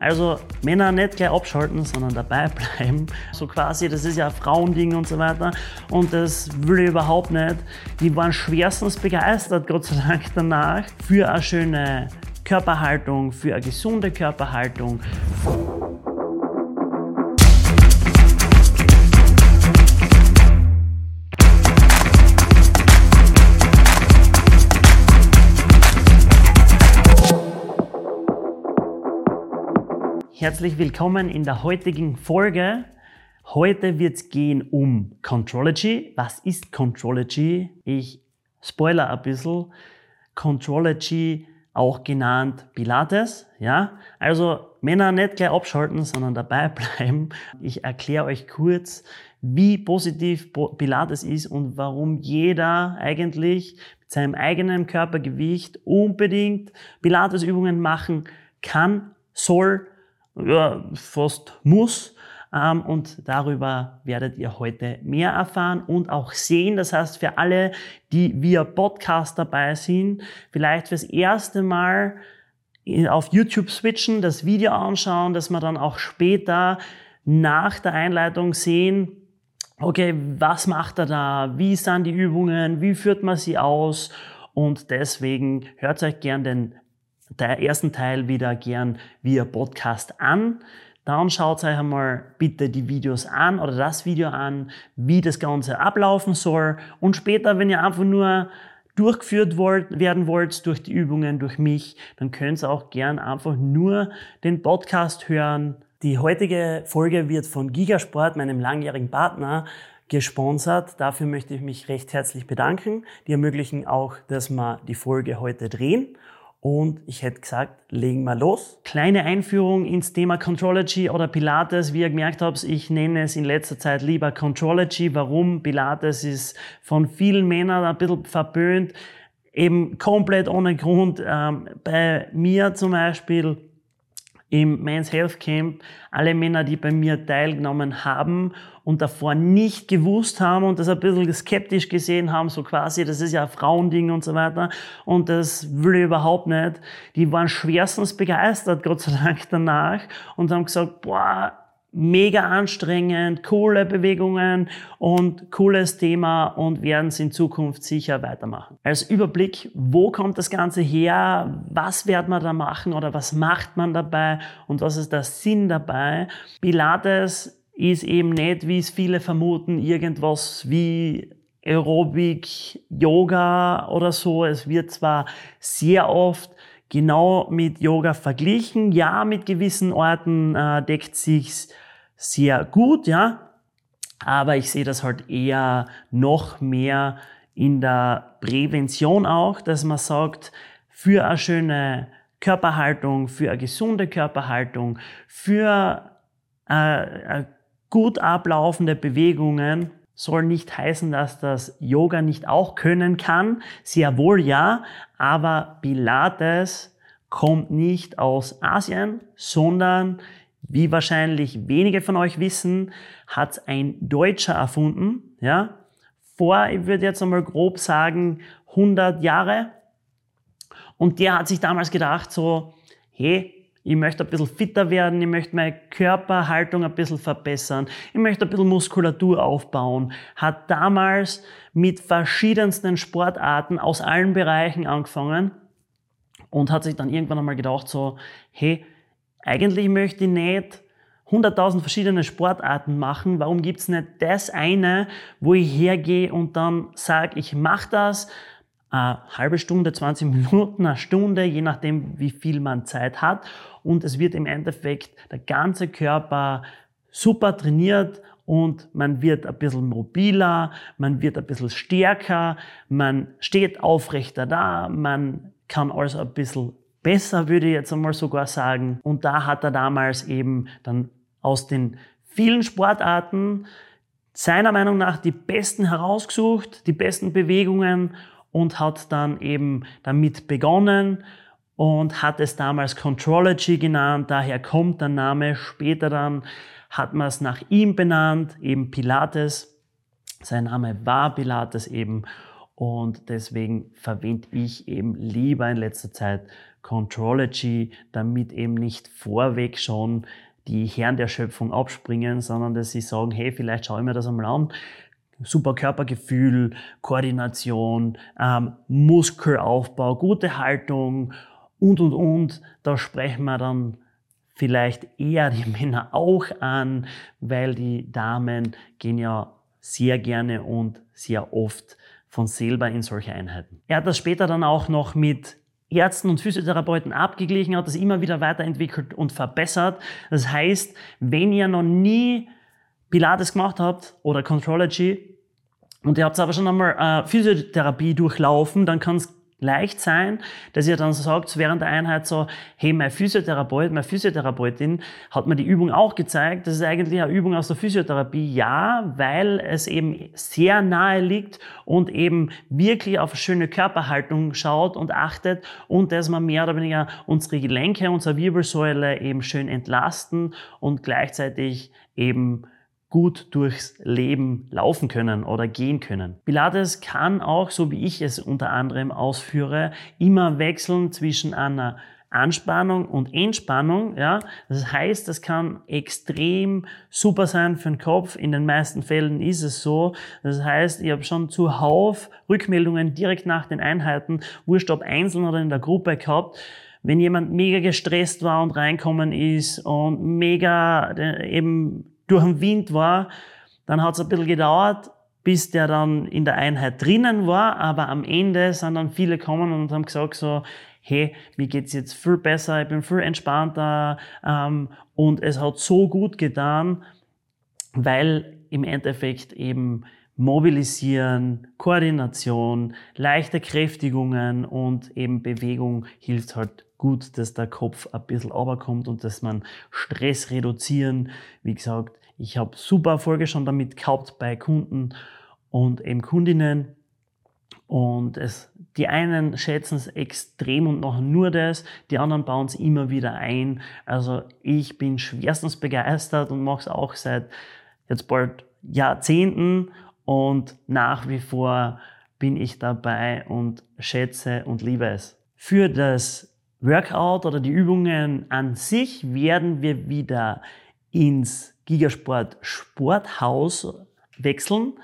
Also Männer nicht gleich abschalten, sondern dabei bleiben. So quasi, das ist ja ein Frauending und so weiter. Und das will ich überhaupt nicht. Die waren schwerstens begeistert, Gott sei Dank danach, für eine schöne Körperhaltung, für eine gesunde Körperhaltung. Herzlich willkommen in der heutigen Folge. Heute wird es gehen um Contrology. Was ist Contrology? Ich spoiler ein bisschen. Contrology, auch genannt Pilates. Ja, also Männer nicht gleich abschalten, sondern dabei bleiben. Ich erkläre euch kurz, wie positiv Pilates ist und warum jeder eigentlich mit seinem eigenen Körpergewicht unbedingt Pilatesübungen machen kann, soll ja, fast muss. Ähm, und darüber werdet ihr heute mehr erfahren und auch sehen. Das heißt, für alle, die via Podcast dabei sind, vielleicht fürs erste Mal auf YouTube switchen, das Video anschauen, dass wir dann auch später nach der Einleitung sehen, okay, was macht er da? Wie sind die Übungen? Wie führt man sie aus? Und deswegen hört euch gern den der ersten Teil wieder gern via Podcast an. Dann schaut euch einmal bitte die Videos an oder das Video an, wie das Ganze ablaufen soll. Und später, wenn ihr einfach nur durchgeführt werden wollt durch die Übungen, durch mich, dann könnt ihr auch gern einfach nur den Podcast hören. Die heutige Folge wird von Gigasport, meinem langjährigen Partner, gesponsert. Dafür möchte ich mich recht herzlich bedanken. Die ermöglichen auch, dass wir die Folge heute drehen. Und ich hätte gesagt, legen wir los. Kleine Einführung ins Thema Contrology oder Pilates. Wie ihr gemerkt habt, ich nenne es in letzter Zeit lieber Contrology. Warum? Pilates ist von vielen Männern ein bisschen verböhnt. Eben komplett ohne Grund. Ähm, bei mir zum Beispiel im Men's Health Camp alle Männer, die bei mir teilgenommen haben und davor nicht gewusst haben und das ein bisschen skeptisch gesehen haben, so quasi, das ist ja ein Frauending und so weiter und das will ich überhaupt nicht. Die waren schwerstens begeistert, Gott sei Dank danach und haben gesagt, boah, mega anstrengend, coole Bewegungen und cooles Thema und werden es in Zukunft sicher weitermachen. Als Überblick, wo kommt das Ganze her? Was wird man da machen oder was macht man dabei und was ist der Sinn dabei? Pilates ist eben nicht, wie es viele vermuten, irgendwas wie Aerobic, Yoga oder so. Es wird zwar sehr oft genau mit Yoga verglichen. Ja, mit gewissen Orten äh, deckt sich's sehr gut, ja. Aber ich sehe das halt eher noch mehr in der Prävention auch, dass man sagt, für eine schöne Körperhaltung, für eine gesunde Körperhaltung, für äh, äh, gut ablaufende Bewegungen soll nicht heißen, dass das Yoga nicht auch können kann. Sehr wohl ja, aber Pilates kommt nicht aus Asien, sondern wie wahrscheinlich wenige von euch wissen, hat ein Deutscher erfunden, ja, vor, ich würde jetzt einmal grob sagen, 100 Jahre. Und der hat sich damals gedacht so, hey, ich möchte ein bisschen fitter werden, ich möchte meine Körperhaltung ein bisschen verbessern, ich möchte ein bisschen Muskulatur aufbauen. Hat damals mit verschiedensten Sportarten aus allen Bereichen angefangen und hat sich dann irgendwann einmal gedacht so, hey, eigentlich möchte ich nicht 100.000 verschiedene Sportarten machen. Warum gibt's nicht das eine, wo ich hergehe und dann sage, ich mache das, eine halbe Stunde, 20 Minuten, eine Stunde, je nachdem, wie viel man Zeit hat. Und es wird im Endeffekt der ganze Körper super trainiert und man wird ein bisschen mobiler, man wird ein bisschen stärker, man steht aufrechter da, man kann also ein bisschen besser, würde ich jetzt einmal sogar sagen. Und da hat er damals eben dann aus den vielen Sportarten seiner Meinung nach die besten herausgesucht, die besten Bewegungen und hat dann eben damit begonnen und hat es damals Contrology genannt. Daher kommt der Name. Später dann hat man es nach ihm benannt, eben Pilates. Sein Name war Pilates eben und deswegen verwende ich eben lieber in letzter Zeit Contrology, damit eben nicht vorweg schon die Herren der Schöpfung abspringen, sondern dass sie sagen, hey, vielleicht schaue ich mir das einmal an. Super Körpergefühl, Koordination, ähm, Muskelaufbau, gute Haltung und, und, und. Da sprechen wir dann vielleicht eher die Männer auch an, weil die Damen gehen ja sehr gerne und sehr oft von selber in solche Einheiten. Er hat das später dann auch noch mit Ärzten und Physiotherapeuten abgeglichen, hat das immer wieder weiterentwickelt und verbessert. Das heißt, wenn ihr noch nie Pilates gemacht habt oder Contrology und ihr habt aber schon einmal äh, Physiotherapie durchlaufen, dann kann es leicht sein, dass ihr dann sagt während der Einheit so, hey, mein Physiotherapeut, meine Physiotherapeutin hat mir die Übung auch gezeigt. Das ist eigentlich eine Übung aus der Physiotherapie. Ja, weil es eben sehr nahe liegt und eben wirklich auf eine schöne Körperhaltung schaut und achtet und dass man mehr oder weniger unsere Gelenke, unsere Wirbelsäule eben schön entlasten und gleichzeitig eben gut durchs Leben laufen können oder gehen können. Pilates kann auch, so wie ich es unter anderem ausführe, immer wechseln zwischen einer Anspannung und Entspannung. Ja, das heißt, das kann extrem super sein für den Kopf. In den meisten Fällen ist es so. Das heißt, ich habe schon zuhauf Rückmeldungen direkt nach den Einheiten, wurscht ob einzeln oder in der Gruppe gehabt. Wenn jemand mega gestresst war und reinkommen ist und mega eben durch den Wind war. Dann hat es ein bisschen gedauert, bis der dann in der Einheit drinnen war, aber am Ende sind dann viele gekommen und haben gesagt so, hey, mir geht's jetzt viel besser, ich bin viel entspannter ähm, und es hat so gut getan, weil im Endeffekt eben Mobilisieren, Koordination, leichte Kräftigungen und eben Bewegung hilft halt gut, dass der Kopf ein bisschen runterkommt und dass man Stress reduzieren. Wie gesagt, ich habe super Erfolge schon damit gehabt bei Kunden und eben Kundinnen. Und es, die einen schätzen es extrem und machen nur das, die anderen bauen es immer wieder ein. Also ich bin schwerstens begeistert und mache es auch seit jetzt bald Jahrzehnten und nach wie vor bin ich dabei und schätze und liebe es. Für das Workout oder die Übungen an sich werden wir wieder ins Gigasport Sporthaus wechseln.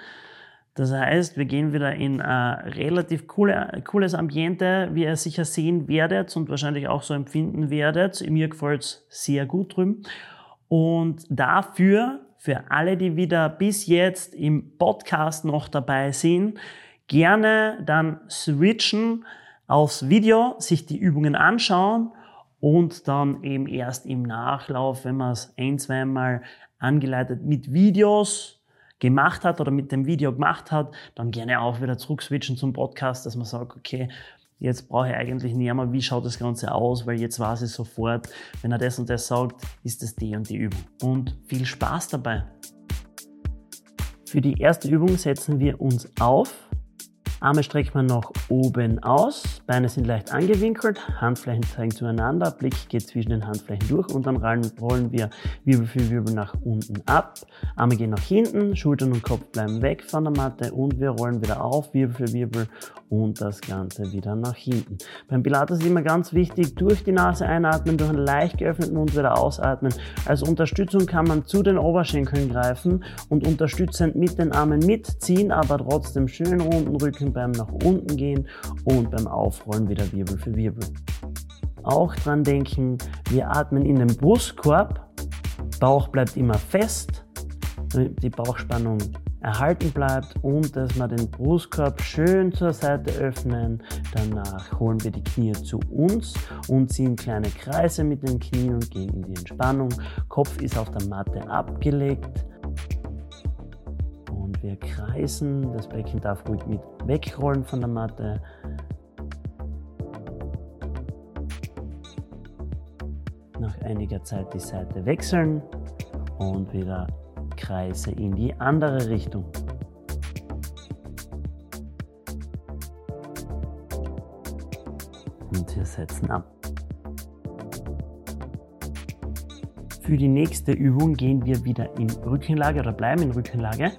Das heißt, wir gehen wieder in ein relativ coole, cooles Ambiente, wie ihr sicher sehen werdet und wahrscheinlich auch so empfinden werdet. Mir gefällt es sehr gut drüben. Und dafür, für alle, die wieder bis jetzt im Podcast noch dabei sind, gerne dann switchen aufs Video, sich die Übungen anschauen und dann eben erst im Nachlauf, wenn man es ein, zweimal angeleitet mit Videos gemacht hat oder mit dem Video gemacht hat, dann gerne auch wieder zurück switchen zum Podcast, dass man sagt, okay, jetzt brauche ich eigentlich nicht mehr, wie schaut das Ganze aus, weil jetzt weiß ich sofort, wenn er das und das sagt, ist das die und die Übung. Und viel Spaß dabei. Für die erste Übung setzen wir uns auf Arme streckt man nach oben aus, Beine sind leicht angewinkelt, Handflächen zeigen zueinander, Blick geht zwischen den Handflächen durch und dann rollen wir Wirbel für Wirbel nach unten ab. Arme gehen nach hinten, Schultern und Kopf bleiben weg von der Matte und wir rollen wieder auf, Wirbel für Wirbel und das Ganze wieder nach hinten. Beim Pilates ist immer ganz wichtig, durch die Nase einatmen, durch einen leicht geöffneten Mund wieder ausatmen. Als Unterstützung kann man zu den Oberschenkeln greifen und unterstützend mit den Armen mitziehen, aber trotzdem schön runden Rücken beim nach unten gehen und beim Aufrollen wieder Wirbel für Wirbel. Auch dran denken, wir atmen in den Brustkorb, Bauch bleibt immer fest, die Bauchspannung erhalten bleibt und dass wir den Brustkorb schön zur Seite öffnen. Danach holen wir die Knie zu uns und ziehen kleine Kreise mit den Knien und gehen in die Entspannung. Kopf ist auf der Matte abgelegt. Wir kreisen. Das Becken darf ruhig mit wegrollen von der Matte. Nach einiger Zeit die Seite wechseln und wieder Kreise in die andere Richtung. Und wir setzen ab. Für die nächste Übung gehen wir wieder in Rückenlage oder bleiben in Rückenlage.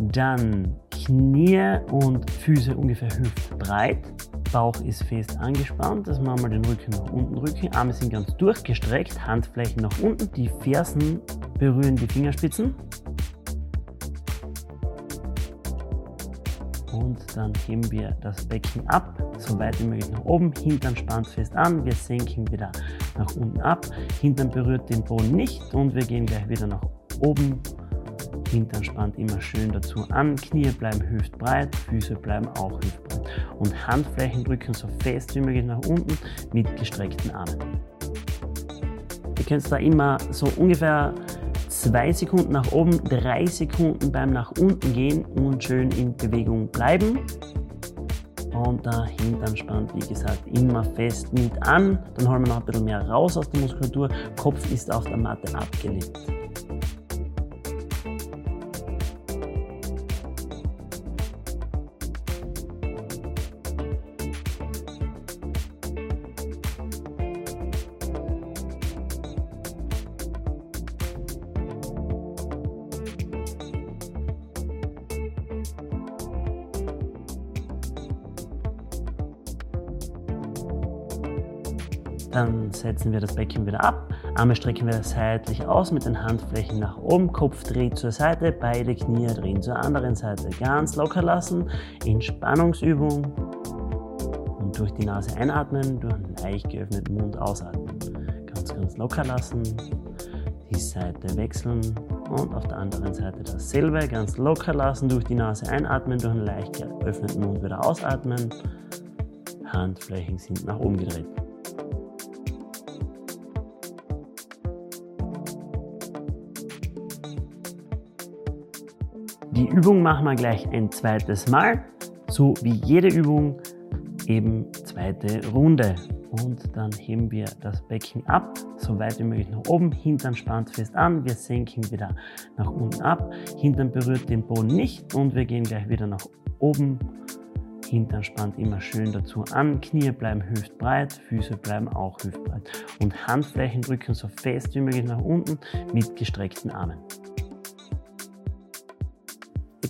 Dann Knie und Füße ungefähr hüftbreit. Bauch ist fest angespannt. Das machen wir den Rücken nach unten drücken. Arme sind ganz durchgestreckt, Handflächen nach unten. Die Fersen berühren die Fingerspitzen. Und dann heben wir das Becken ab, so weit wie möglich nach oben. Hintern spannt fest an. Wir senken wieder nach unten ab. Hintern berührt den Boden nicht und wir gehen gleich wieder nach oben Spannt immer schön dazu an, Knie bleiben hüftbreit, Füße bleiben auch hüftbreit und Handflächen drücken so fest wie möglich nach unten mit gestreckten Armen. Ihr könnt da immer so ungefähr zwei Sekunden nach oben, drei Sekunden beim nach unten gehen und schön in Bewegung bleiben. Und der Hintern spannt, wie gesagt, immer fest mit an. Dann holen wir noch ein bisschen mehr raus aus der Muskulatur. Kopf ist auf der Matte abgelegt. Setzen wir das Becken wieder ab. Arme strecken wir seitlich aus mit den Handflächen nach oben. Kopf dreht zur Seite, beide Knie drehen zur anderen Seite. Ganz locker lassen. Entspannungsübung. Und durch die Nase einatmen, durch einen leicht geöffneten Mund ausatmen. Ganz, ganz locker lassen. Die Seite wechseln und auf der anderen Seite dasselbe. Ganz locker lassen, durch die Nase einatmen, durch einen leicht geöffneten Mund wieder ausatmen. Handflächen sind nach oben gedreht. Die Übung machen wir gleich ein zweites Mal, so wie jede Übung eben zweite Runde. Und dann heben wir das Becken ab, so weit wie möglich nach oben. Hintern spannt fest an. Wir senken wieder nach unten ab. Hintern berührt den Boden nicht und wir gehen gleich wieder nach oben. Hintern spannt immer schön dazu an. Knie bleiben hüftbreit, Füße bleiben auch hüftbreit. Und Handflächen drücken so fest wie möglich nach unten mit gestreckten Armen.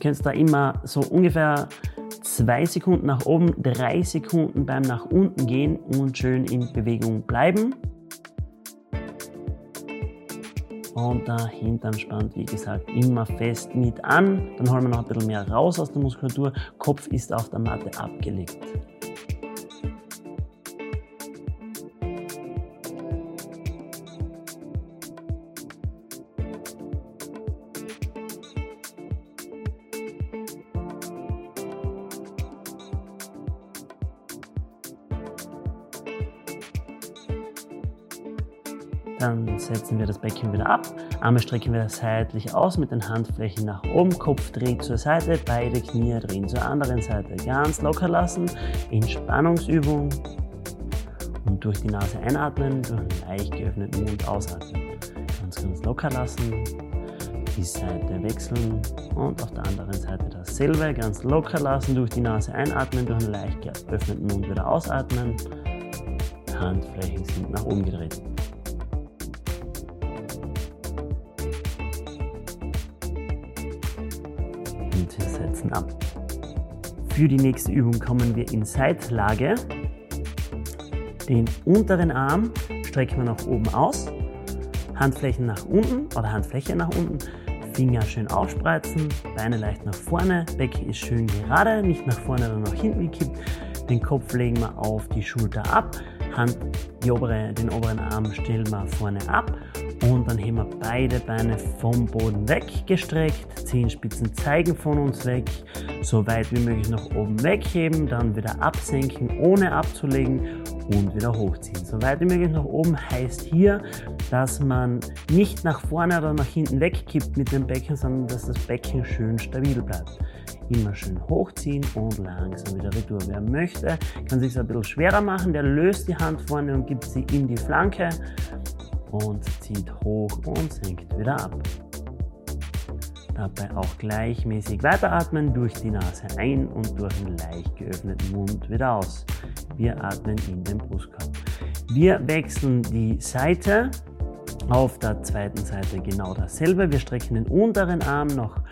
Ihr könnt da immer so ungefähr zwei Sekunden nach oben, drei Sekunden beim nach unten gehen und schön in Bewegung bleiben. Und der Hintern spannt, wie gesagt, immer fest mit an. Dann holen wir noch ein bisschen mehr raus aus der Muskulatur. Kopf ist auf der Matte abgelegt. Dann setzen wir das Becken wieder ab. Arme strecken wir seitlich aus mit den Handflächen nach oben. Kopf dreht zur Seite, beide Knie drehen zur anderen Seite. Ganz locker lassen. Entspannungsübung. Und durch die Nase einatmen, durch einen leicht geöffneten Mund ausatmen. Ganz, ganz locker lassen. Die Seite wechseln und auf der anderen Seite dasselbe. Ganz locker lassen, durch die Nase einatmen, durch einen leicht geöffneten Mund wieder ausatmen. Handflächen sind nach oben gedreht. Setzen ab. Für die nächste Übung kommen wir in Seitlage. Den unteren Arm strecken wir nach oben aus, Handflächen nach unten oder Handfläche nach unten, Finger schön aufspreizen, Beine leicht nach vorne, Becken ist schön gerade, nicht nach vorne oder nach hinten gekippt. Den Kopf legen wir auf die Schulter ab, Hand, obere, den oberen Arm stellen wir vorne ab und dann heben wir beide Beine vom Boden weggestreckt, Zehenspitzen zeigen von uns weg, so weit wie möglich nach oben wegheben, dann wieder absenken, ohne abzulegen und wieder hochziehen. So weit wie möglich nach oben heißt hier, dass man nicht nach vorne oder nach hinten wegkippt mit dem Becken, sondern dass das Becken schön stabil bleibt. Immer schön hochziehen und langsam wieder retour. Wer möchte, kann sich es ein bisschen schwerer machen, der löst die Hand vorne und gibt sie in die Flanke und zieht hoch und senkt wieder ab. Dabei auch gleichmäßig weiteratmen durch die Nase ein und durch den leicht geöffneten Mund wieder aus. Wir atmen in den Brustkorb. Wir wechseln die Seite Auf der zweiten Seite genau dasselbe. Wir strecken den unteren Arm nach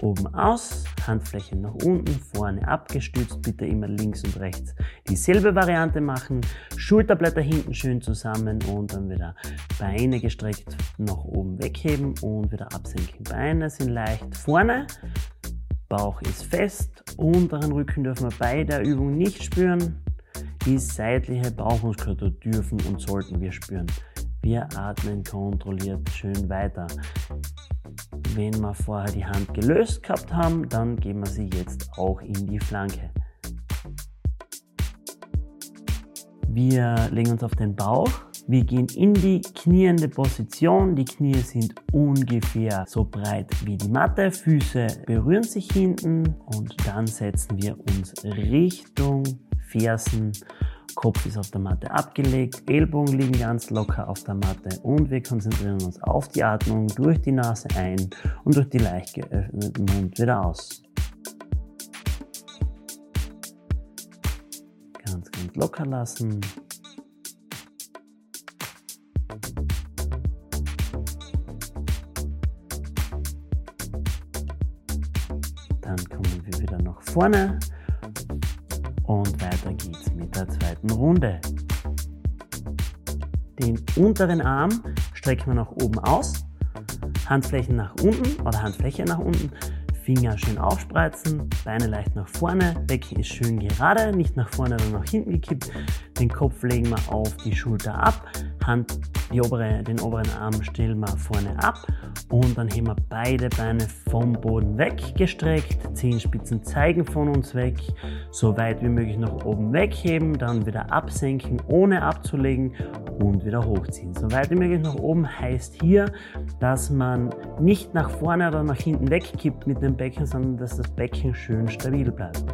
oben aus, Handflächen nach unten, vorne abgestützt, bitte immer links und rechts dieselbe Variante machen, Schulterblätter hinten schön zusammen und dann wieder Beine gestreckt nach oben wegheben und wieder absenken. Beine sind leicht vorne, Bauch ist fest, unteren Rücken dürfen wir bei der Übung nicht spüren, die seitliche Bauchmuskulatur dürfen und sollten wir spüren. Wir atmen kontrolliert schön weiter. Wenn wir vorher die Hand gelöst gehabt haben, dann geben wir sie jetzt auch in die Flanke. Wir legen uns auf den Bauch. Wir gehen in die kniende Position. Die Knie sind ungefähr so breit wie die Matte. Füße berühren sich hinten und dann setzen wir uns Richtung Fersen Kopf ist auf der Matte abgelegt, Ellbogen liegen ganz locker auf der Matte und wir konzentrieren uns auf die Atmung durch die Nase ein und durch die leicht geöffneten Mund wieder aus. Ganz, ganz locker lassen. Dann kommen wir wieder nach vorne und weiter geht's mit der zweiten Runde. Den unteren Arm strecken wir nach oben aus, Handflächen nach unten oder Handfläche nach unten, Finger schön aufspreizen, Beine leicht nach vorne, Becken ist schön gerade, nicht nach vorne oder nach hinten gekippt. Den Kopf legen wir auf die Schulter ab, Hand, obere, den oberen Arm stellen wir vorne ab und dann heben wir beide Beine vom Boden weggestreckt, Zehenspitzen zeigen von uns weg, so weit wie möglich nach oben wegheben, dann wieder absenken, ohne abzulegen und wieder hochziehen. So weit wie möglich nach oben heißt hier, dass man nicht nach vorne oder nach hinten wegkippt mit dem Becken, sondern dass das Becken schön stabil bleibt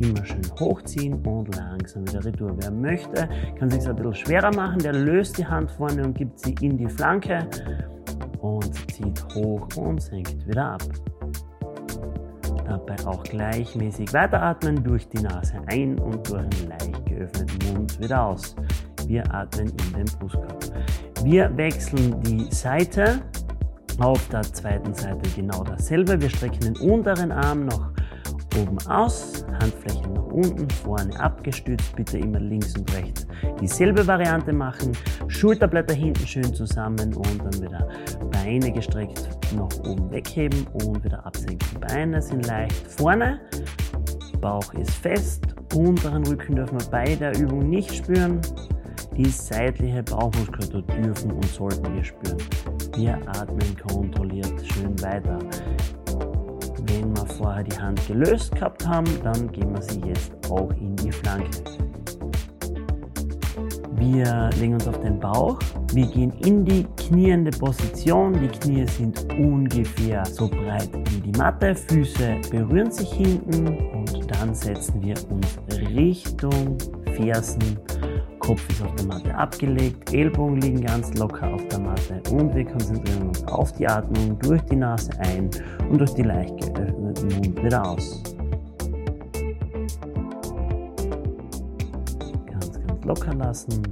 immer schön hochziehen und langsam wieder retour. Wer möchte, kann sich ein bisschen schwerer machen. Der löst die Hand vorne und gibt sie in die Flanke und zieht hoch und senkt wieder ab. Dabei auch gleichmäßig weiteratmen durch die Nase ein und durch einen leicht geöffneten Mund wieder aus. Wir atmen in den Brustkorb. Wir wechseln die Seite. Auf der zweiten Seite genau dasselbe. Wir strecken den unteren Arm nach oben aus, Handflächen nach unten, vorne abgestützt, bitte immer links und rechts dieselbe Variante machen, Schulterblätter hinten schön zusammen und dann wieder Beine gestreckt nach oben wegheben und wieder absenken. Beine sind leicht vorne, Bauch ist fest, unteren Rücken dürfen wir bei der Übung nicht spüren, die seitliche Bauchmuskulatur dürfen und sollten wir spüren. Wir atmen kontrolliert schön weiter. Wenn wir vorher die Hand gelöst gehabt haben, dann geben wir sie jetzt auch in die Flanke. Wir legen uns auf den Bauch. Wir gehen in die kniende Position. Die Knie sind ungefähr so breit wie die Matte. Füße berühren sich hinten und dann setzen wir uns Richtung Fersen Kopf ist auf der Matte abgelegt, Ellbogen liegen ganz locker auf der Matte und wir konzentrieren uns auf die Atmung durch die Nase ein und durch die leicht geöffneten Mund wieder aus. Ganz, ganz locker lassen.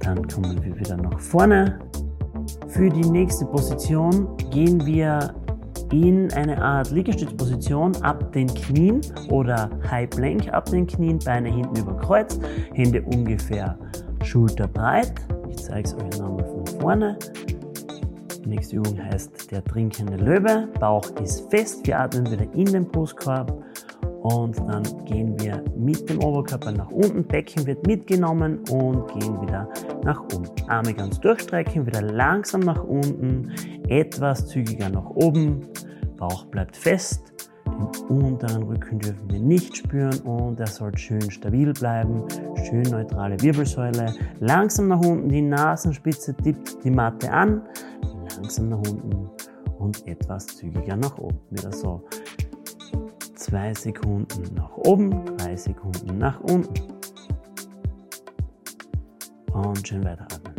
Dann kommen wir wieder nach vorne für die nächste Position gehen wir in eine Art Liegestützposition ab den Knien oder High Plank ab den Knien, Beine hinten über Kreuz, Hände ungefähr schulterbreit. Ich zeige es euch nochmal von vorne. Die nächste Übung heißt der trinkende Löwe. Bauch ist fest. Wir atmen wieder in den Brustkorb und dann gehen wir mit dem Oberkörper nach unten, Becken wird mitgenommen und gehen wieder nach unten. Arme ganz durchstrecken, wieder langsam nach unten, etwas zügiger nach oben, Bauch bleibt fest, den unteren Rücken dürfen wir nicht spüren und er soll schön stabil bleiben, schön neutrale Wirbelsäule, langsam nach unten, die Nasenspitze tippt die Matte an, langsam nach unten und etwas zügiger nach oben. Wieder so zwei Sekunden nach oben, drei Sekunden nach unten. Und schön weiteratmen.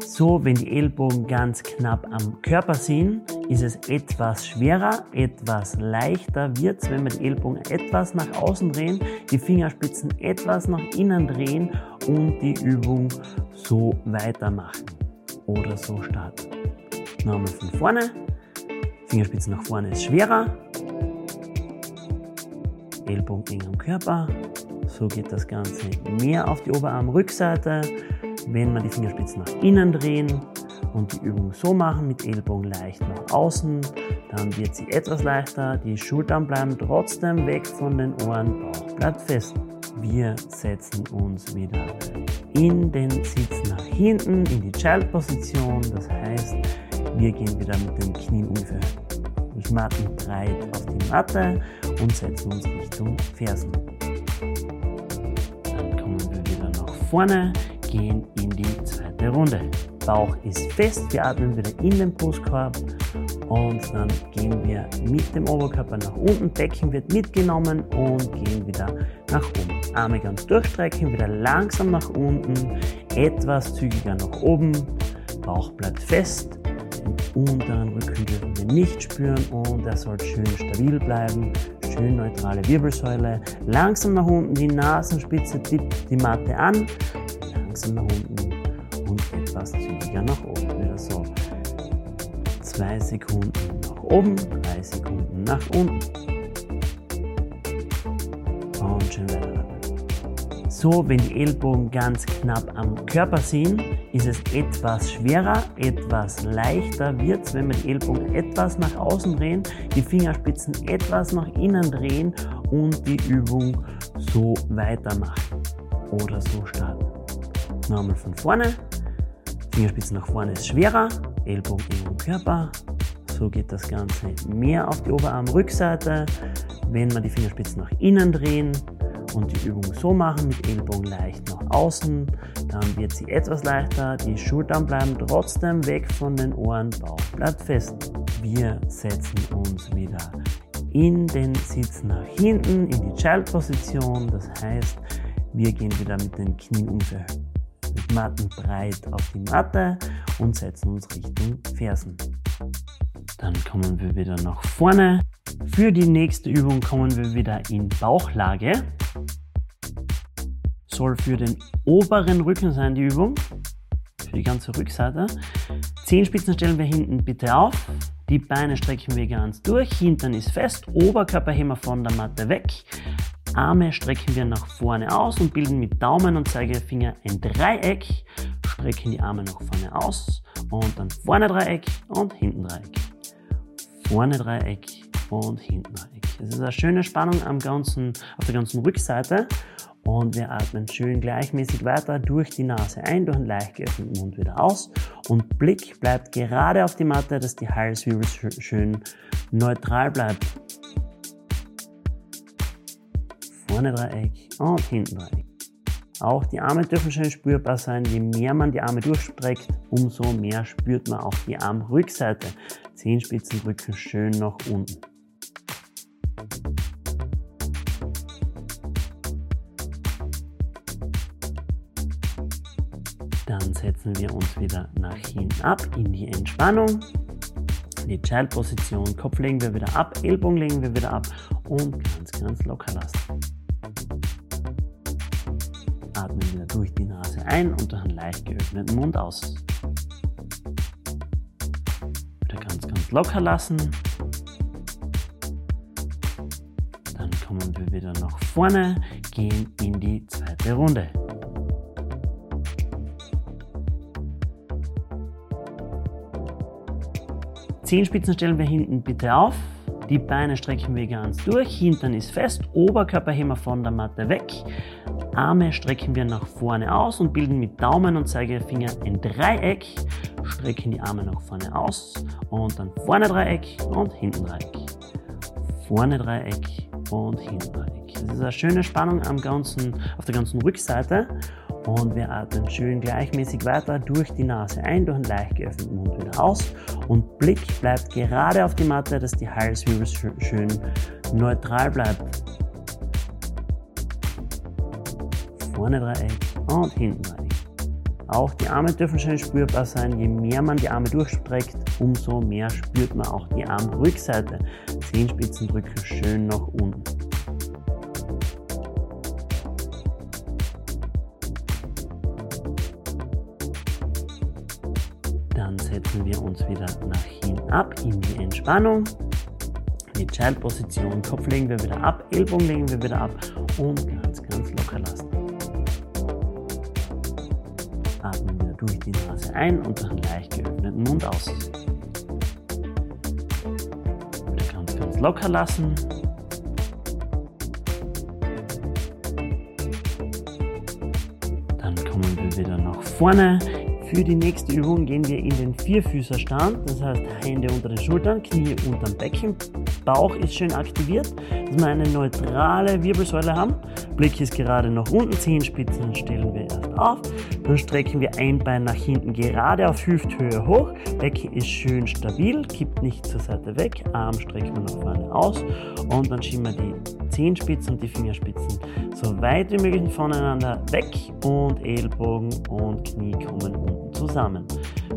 So, wenn die Ellbogen ganz knapp am Körper sind, ist es etwas schwerer, etwas leichter wird es, wenn wir die Ellbogen etwas nach außen drehen, die Fingerspitzen etwas nach innen drehen und die Übung so weitermachen oder so starten. Nochmal von vorne, Fingerspitzen nach vorne ist schwerer, Ellbogen eng am Körper, so geht das Ganze mehr auf die Oberarmrückseite, wenn wir die Fingerspitzen nach innen drehen, und die Übung so machen, mit Ellbogen leicht nach außen, dann wird sie etwas leichter, die Schultern bleiben trotzdem weg von den Ohren, Bauch bleibt fest. Wir setzen uns wieder in den Sitz nach hinten, in die Child-Position, das heißt, wir gehen wieder mit den Knien ungefähr mattenbreit auf die Matte und setzen uns Richtung Fersen. Dann kommen wir wieder nach vorne, gehen in die zweite Runde. Bauch ist fest, wir atmen wieder in den Brustkorb und dann gehen wir mit dem Oberkörper nach unten, Becken wird mitgenommen und gehen wieder nach oben. Arme ganz durchstrecken, wieder langsam nach unten, etwas zügiger nach oben, Bauch bleibt fest, wir nicht spüren und er soll schön stabil bleiben, schön neutrale Wirbelsäule, langsam nach unten, die Nasenspitze tippt die Matte an, langsam nach unten etwas zügiger nach oben. Wieder so. Zwei Sekunden nach oben, drei Sekunden nach unten. Und schön weiter. So, wenn die Ellbogen ganz knapp am Körper sind, ist es etwas schwerer, etwas leichter wird es, wenn wir die Ellbogen etwas nach außen drehen, die Fingerspitzen etwas nach innen drehen und die Übung so weitermachen oder so starten. Nochmal von vorne. Fingerspitzen nach vorne ist schwerer, Ellbogen am Körper. So geht das Ganze mehr auf die Oberarmrückseite. Wenn wir die Fingerspitzen nach innen drehen und die Übung so machen, mit Ellbogen leicht nach außen, dann wird sie etwas leichter. Die Schultern bleiben trotzdem weg von den Ohren, Bauch bleibt fest. Wir setzen uns wieder in den Sitz nach hinten, in die Child-Position. Das heißt, wir gehen wieder mit den Knien ungefähr mattenbreit auf die Matte und setzen uns Richtung Fersen. Dann kommen wir wieder nach vorne. Für die nächste Übung kommen wir wieder in Bauchlage. Soll für den oberen Rücken sein die Übung, für die ganze Rückseite. Zehenspitzen stellen wir hinten bitte auf. Die Beine strecken wir ganz durch, Hintern ist fest, Oberkörper heben wir von der Matte weg. Arme strecken wir nach vorne aus und bilden mit Daumen und Zeigefinger ein Dreieck. Strecken die Arme nach vorne aus und dann vorne Dreieck und hinten Dreieck. Vorne Dreieck und hinten Dreieck. Es ist eine schöne Spannung am ganzen, auf der ganzen Rückseite und wir atmen schön gleichmäßig weiter durch die Nase ein, durch einen leicht geöffneten Mund wieder aus und Blick bleibt gerade auf die Matte, dass die Halswirbel schön neutral bleibt. vorne Dreieck und hinten Dreieck. Auch die Arme dürfen schön spürbar sein. Je mehr man die Arme durchstreckt, umso mehr spürt man auch die Armrückseite. Zehenspitzen drücken schön nach unten. Dann setzen wir uns wieder nach hinten ab in die Entspannung. Die Child-Position, Kopf legen wir wieder ab, Ellbogen legen wir wieder ab und ganz, ganz locker lassen. Atmen wieder durch die Nase ein und durch einen leicht geöffneten Mund aus. Wieder ganz, ganz locker lassen. Kommen wir wieder nach vorne, gehen in die zweite Runde. Zehenspitzen stellen wir hinten bitte auf. Die Beine strecken wir ganz durch, Hintern ist fest, Oberkörper heben wir von der Matte weg. Arme strecken wir nach vorne aus und bilden mit Daumen und Zeigefinger ein Dreieck. Strecken die Arme nach vorne aus und dann vorne Dreieck und hinten Dreieck. Vorne Dreieck und hinten Dreieck. Das ist eine schöne Spannung am ganzen, auf der ganzen Rückseite und wir atmen schön gleichmäßig weiter durch die Nase ein, durch einen leicht geöffneten Mund wieder aus und Blick bleibt gerade auf die Matte, dass die Halswirbel schön neutral bleibt. Vorne Dreieck und hinten Dreieck. Auch die Arme dürfen schön spürbar sein. Je mehr man die Arme durchstreckt, umso mehr spürt man auch die Armrückseite. Zehenspitzen drücken schön nach unten. Dann setzen wir uns wieder nach hinten ab in die Entspannung. Die Child-Position, Kopf legen wir wieder ab, Ellbogen legen wir wieder ab und ganz, ganz locker lassen. Wieder durch die Nase ein und durch einen leicht geöffneten Mund aus. Wieder ganz, ganz locker lassen. Dann kommen wir wieder nach vorne. Für die nächste Übung gehen wir in den Vierfüßerstand, das heißt Hände unter den Schultern, Knie unter dem Becken, Bauch ist schön aktiviert, dass wir eine neutrale Wirbelsäule haben. Blick ist gerade nach unten, Zehenspitzen stellen wir erst auf. Dann strecken wir ein Bein nach hinten gerade auf Hüfthöhe hoch. Becken ist schön stabil, kippt nicht zur Seite weg. Arm strecken wir nach vorne aus. Und dann schieben wir die Zehenspitzen und die Fingerspitzen so weit wie möglich voneinander weg. Und Ellbogen und Knie kommen unten zusammen.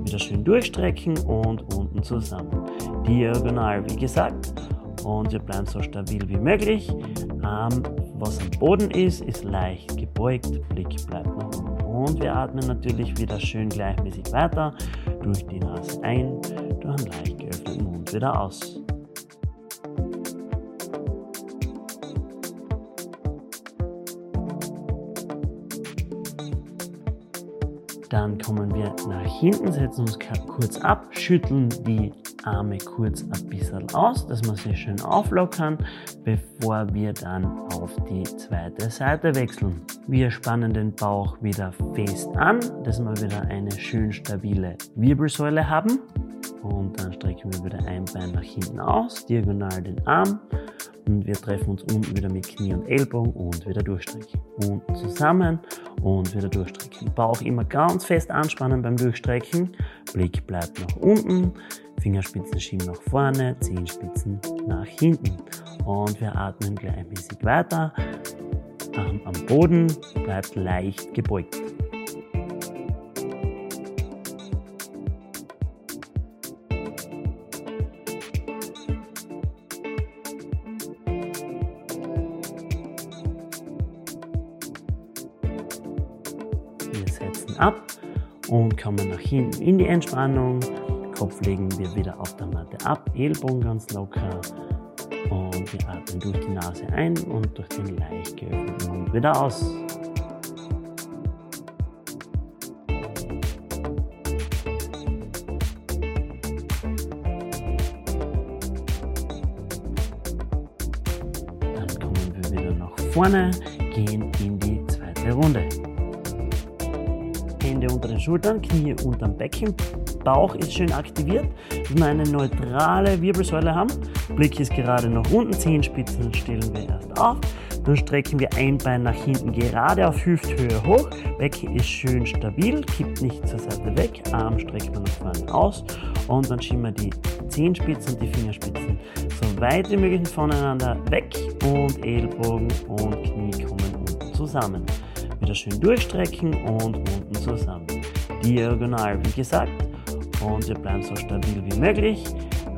Wieder schön durchstrecken und unten zusammen. Diagonal, wie gesagt und wir bleiben so stabil wie möglich. Arm, was am Boden ist, ist leicht gebeugt, Blick bleibt nach unten. Und wir atmen natürlich wieder schön gleichmäßig weiter durch die Nase ein, durch einen leicht geöffneten Mund wieder aus. Dann kommen wir nach hinten, setzen uns kurz ab, schütteln die Arme kurz ein bisschen aus, dass wir sie schön auflockern, bevor wir dann auf die zweite Seite wechseln. Wir spannen den Bauch wieder fest an, dass wir wieder eine schön stabile Wirbelsäule haben. Und dann strecken wir wieder ein Bein nach hinten aus, diagonal den Arm und wir treffen uns unten wieder mit Knie und Ellbogen und wieder durchstrecken. Und zusammen und wieder durchstrecken. Bauch immer ganz fest anspannen beim Durchstrecken. Blick bleibt nach unten. Fingerspitzen schieben nach vorne, Zehenspitzen nach hinten. Und wir atmen gleichmäßig weiter. Arm am Boden bleibt leicht gebeugt. Kommen nach hinten in die Entspannung. Kopf legen wir wieder auf der Matte ab, Ellbogen ganz locker und wir atmen durch die Nase ein und durch den leicht geöffneten Mund wieder aus. Dann kommen wir wieder nach vorne, gehen in die zweite Runde. Hände unter den Schultern, Knie unter dem Becken. Bauch ist schön aktiviert, dass wir eine neutrale Wirbelsäule haben. Blick ist gerade nach unten, Zehenspitzen stellen wir erst auf. Dann strecken wir ein Bein nach hinten gerade auf Hüfthöhe hoch. Becken ist schön stabil, kippt nicht zur Seite weg. Arm strecken wir nach vorne aus. Und dann schieben wir die Zehenspitzen und die Fingerspitzen so weit wie möglich voneinander weg. Und Ellbogen und Knie kommen unten zusammen. Wieder schön durchstrecken und unten zusammen. Diagonal, wie gesagt. Und wir bleiben so stabil wie möglich.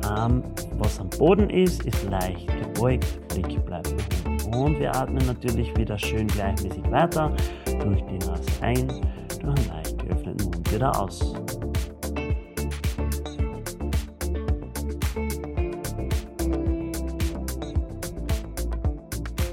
Arm, was am Boden ist, ist leicht gebeugt. Blick bleibt unten. Und wir atmen natürlich wieder schön gleichmäßig weiter. Durch die Nase ein, durch einen leicht geöffneten Mund wieder aus.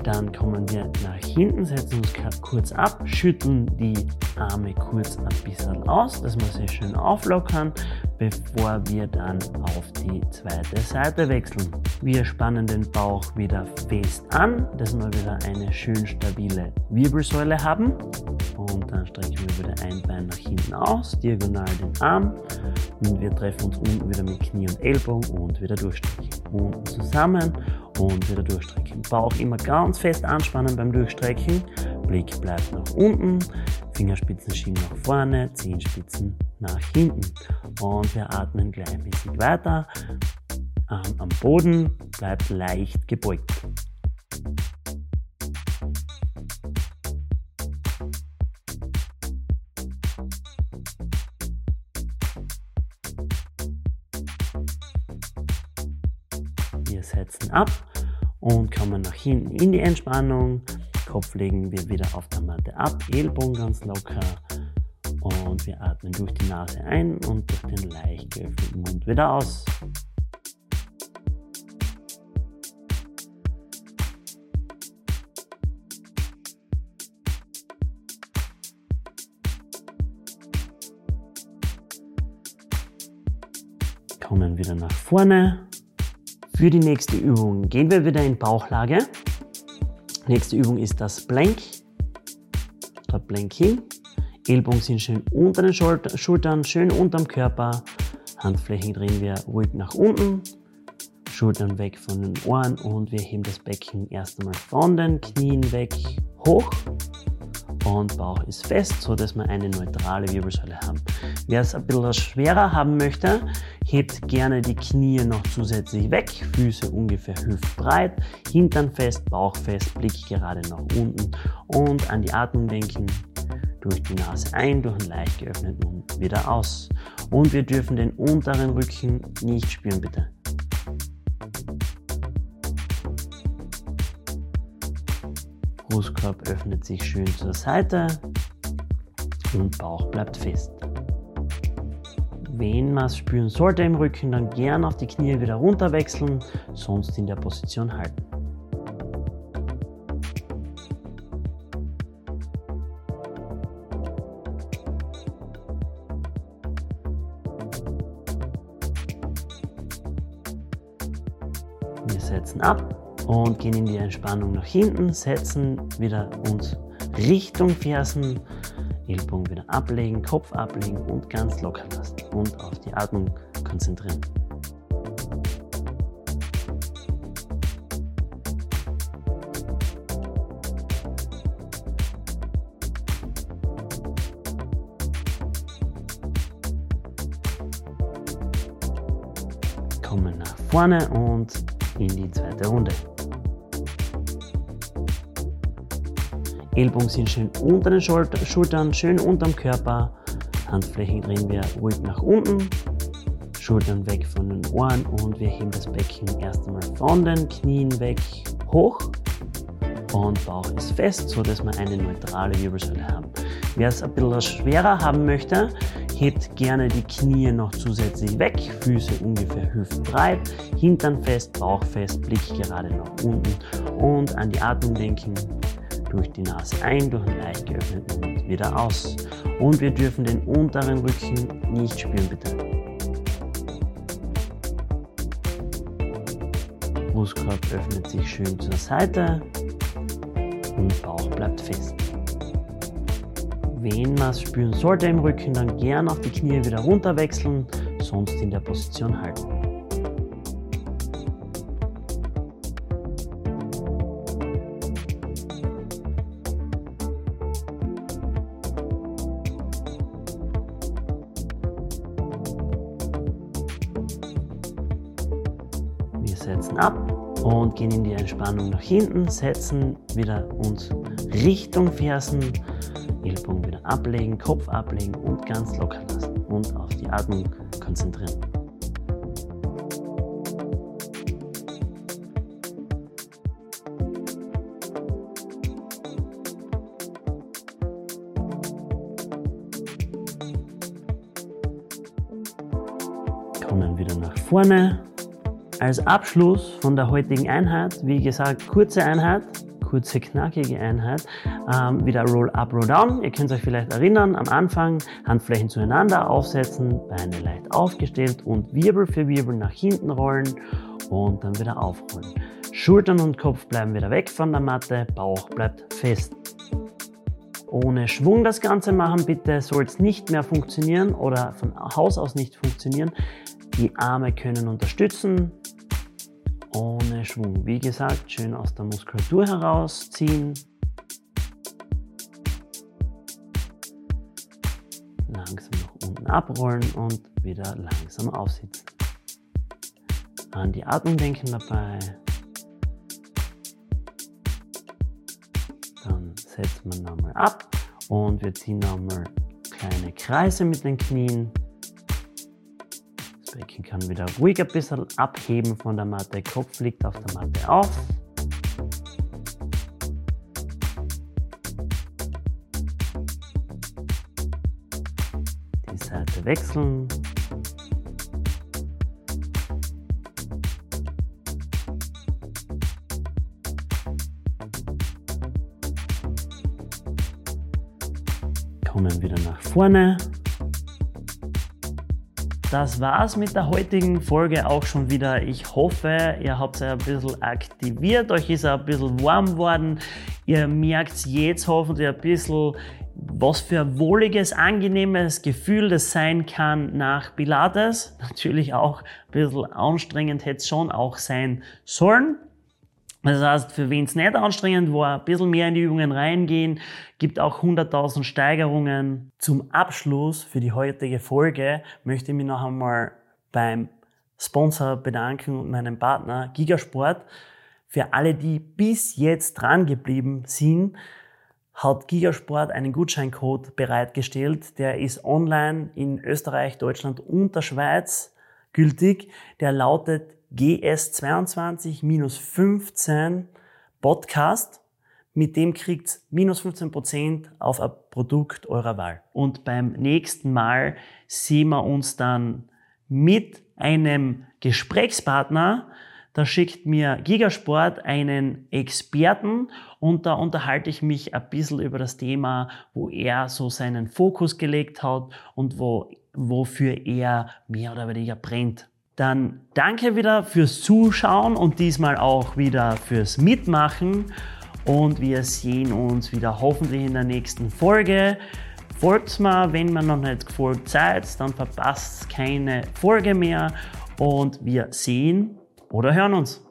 Dann kommen wir nach hinten, setzen uns kurz ab, schütteln die Arme kurz ein bisschen aus, dass wir sie schön auflockern, bevor wir dann auf die zweite Seite wechseln. Wir spannen den Bauch wieder fest an, dass wir wieder eine schön stabile Wirbelsäule haben. Und dann strecken wir wieder ein Bein nach hinten aus, diagonal den Arm. Und wir treffen uns unten wieder mit Knie und Ellbogen und wieder durchstrecken. Unten zusammen und wieder durchstrecken. Bauch immer ganz fest anspannen beim Durchstrecken. Blick bleibt nach unten, Fingerspitzen schieben nach vorne, Zehenspitzen nach hinten. Und wir atmen gleich ein bisschen weiter. Arm am Boden, bleibt leicht gebeugt. Wir setzen ab und kommen nach hinten in die Entspannung. Kopf legen wir wieder auf der Matte ab, Ellbogen ganz locker und wir atmen durch die Nase ein und durch den leicht geöffneten Mund wieder aus. Kommen wieder nach vorne. Für die nächste Übung gehen wir wieder in Bauchlage. Nächste Übung ist das Blank. Da Blanking. Ellbogen sind schön unter den Schultern, schön unterm Körper. Handflächen drehen wir ruhig nach unten. Schultern weg von den Ohren und wir heben das Becken erst einmal von den Knien weg hoch und Bauch ist fest, so dass wir eine neutrale Wirbelsäule haben. Wer es ein bisschen schwerer haben möchte, hebt gerne die Knie noch zusätzlich weg, Füße ungefähr hüftbreit, Hintern fest, Bauch fest, Blick gerade nach unten und an die Atmung denken. Durch die Nase ein, durch einen leicht geöffneten Mund wieder aus. Und wir dürfen den unteren Rücken nicht spüren, bitte. Brustkorb öffnet sich schön zur Seite und Bauch bleibt fest. Wenn man es spüren sollte im Rücken, dann gern auf die Knie wieder runter wechseln, sonst in der Position halten. Wir setzen ab und gehen in die Entspannung nach hinten, setzen wieder uns Richtung Fersen, Ellbogen wieder ablegen, Kopf ablegen und ganz locker lassen und auf die Atmung konzentrieren. Kommen nach vorne und in die zweite Runde. Ellbogen sind schön unter den Schultern, schön unterm Körper. Handflächen drehen wir ruhig nach unten. Schultern weg von den Ohren und wir heben das Becken erst einmal von den Knien weg hoch. Und Bauch ist fest, so dass wir eine neutrale Wirbelsäule haben. Wer es ein bisschen schwerer haben möchte, hebt gerne die Knie noch zusätzlich weg, Füße ungefähr hüftbreit, Hintern fest, Bauch fest, Blick gerade nach unten und an die Atmung denken durch die Nase ein, durch einen leicht geöffneten Mund wieder aus. Und wir dürfen den unteren Rücken nicht spüren, bitte. Brustkorb öffnet sich schön zur Seite und Bauch bleibt fest. Wenn man es spüren sollte im Rücken, dann gern auf die Knie wieder runter wechseln, sonst in der Position halten. Gehen in die Entspannung nach hinten, setzen wieder uns Richtung Fersen, Ellbogen wieder ablegen, Kopf ablegen und ganz locker lassen und auf die Atmung konzentrieren. Kommen wieder nach vorne, als Abschluss von der heutigen Einheit, wie gesagt, kurze Einheit, kurze, knackige Einheit, ähm, wieder Roll Up, Roll Down. Ihr könnt euch vielleicht erinnern, am Anfang Handflächen zueinander aufsetzen, Beine leicht aufgestellt und Wirbel für Wirbel nach hinten rollen und dann wieder aufrollen. Schultern und Kopf bleiben wieder weg von der Matte, Bauch bleibt fest. Ohne Schwung das Ganze machen, bitte, soll es nicht mehr funktionieren oder von Haus aus nicht funktionieren. Die Arme können unterstützen, ohne Schwung. Wie gesagt, schön aus der Muskulatur herausziehen. Langsam nach unten abrollen und wieder langsam aufsitzen. An die Atmung denken dabei. Dann setzen wir nochmal ab und wir ziehen nochmal kleine Kreise mit den Knien Becken kann wieder ruhig ein bisschen abheben von der Matte. Kopf liegt auf der Matte auf. Die Seite wechseln. Kommen wieder nach vorne. Das war's mit der heutigen Folge auch schon wieder. Ich hoffe, ihr habt ein bisschen aktiviert, euch ist ein bisschen warm geworden. Ihr merkt jetzt hoffentlich ein bisschen, was für ein wohliges, angenehmes Gefühl das sein kann nach Pilates. Natürlich auch ein bisschen anstrengend hätte es schon auch sein sollen. Das heißt, für wen es nicht anstrengend war, ein bisschen mehr in die Übungen reingehen, gibt auch 100.000 Steigerungen. Zum Abschluss für die heutige Folge möchte ich mich noch einmal beim Sponsor bedanken und meinem Partner Gigasport. Für alle, die bis jetzt dran geblieben sind, hat Gigasport einen Gutscheincode bereitgestellt. Der ist online in Österreich, Deutschland und der Schweiz gültig. Der lautet GS22 minus 15 Podcast. Mit dem kriegt minus 15% auf ein Produkt eurer Wahl. Und beim nächsten Mal sehen wir uns dann mit einem Gesprächspartner. Da schickt mir Gigasport einen Experten und da unterhalte ich mich ein bisschen über das Thema, wo er so seinen Fokus gelegt hat und wo, wofür er mehr oder weniger brennt. Dann danke wieder fürs Zuschauen und diesmal auch wieder fürs Mitmachen. Und wir sehen uns wieder hoffentlich in der nächsten Folge. Folgt mir, wenn man noch nicht gefolgt seid, dann verpasst keine Folge mehr. Und wir sehen oder hören uns.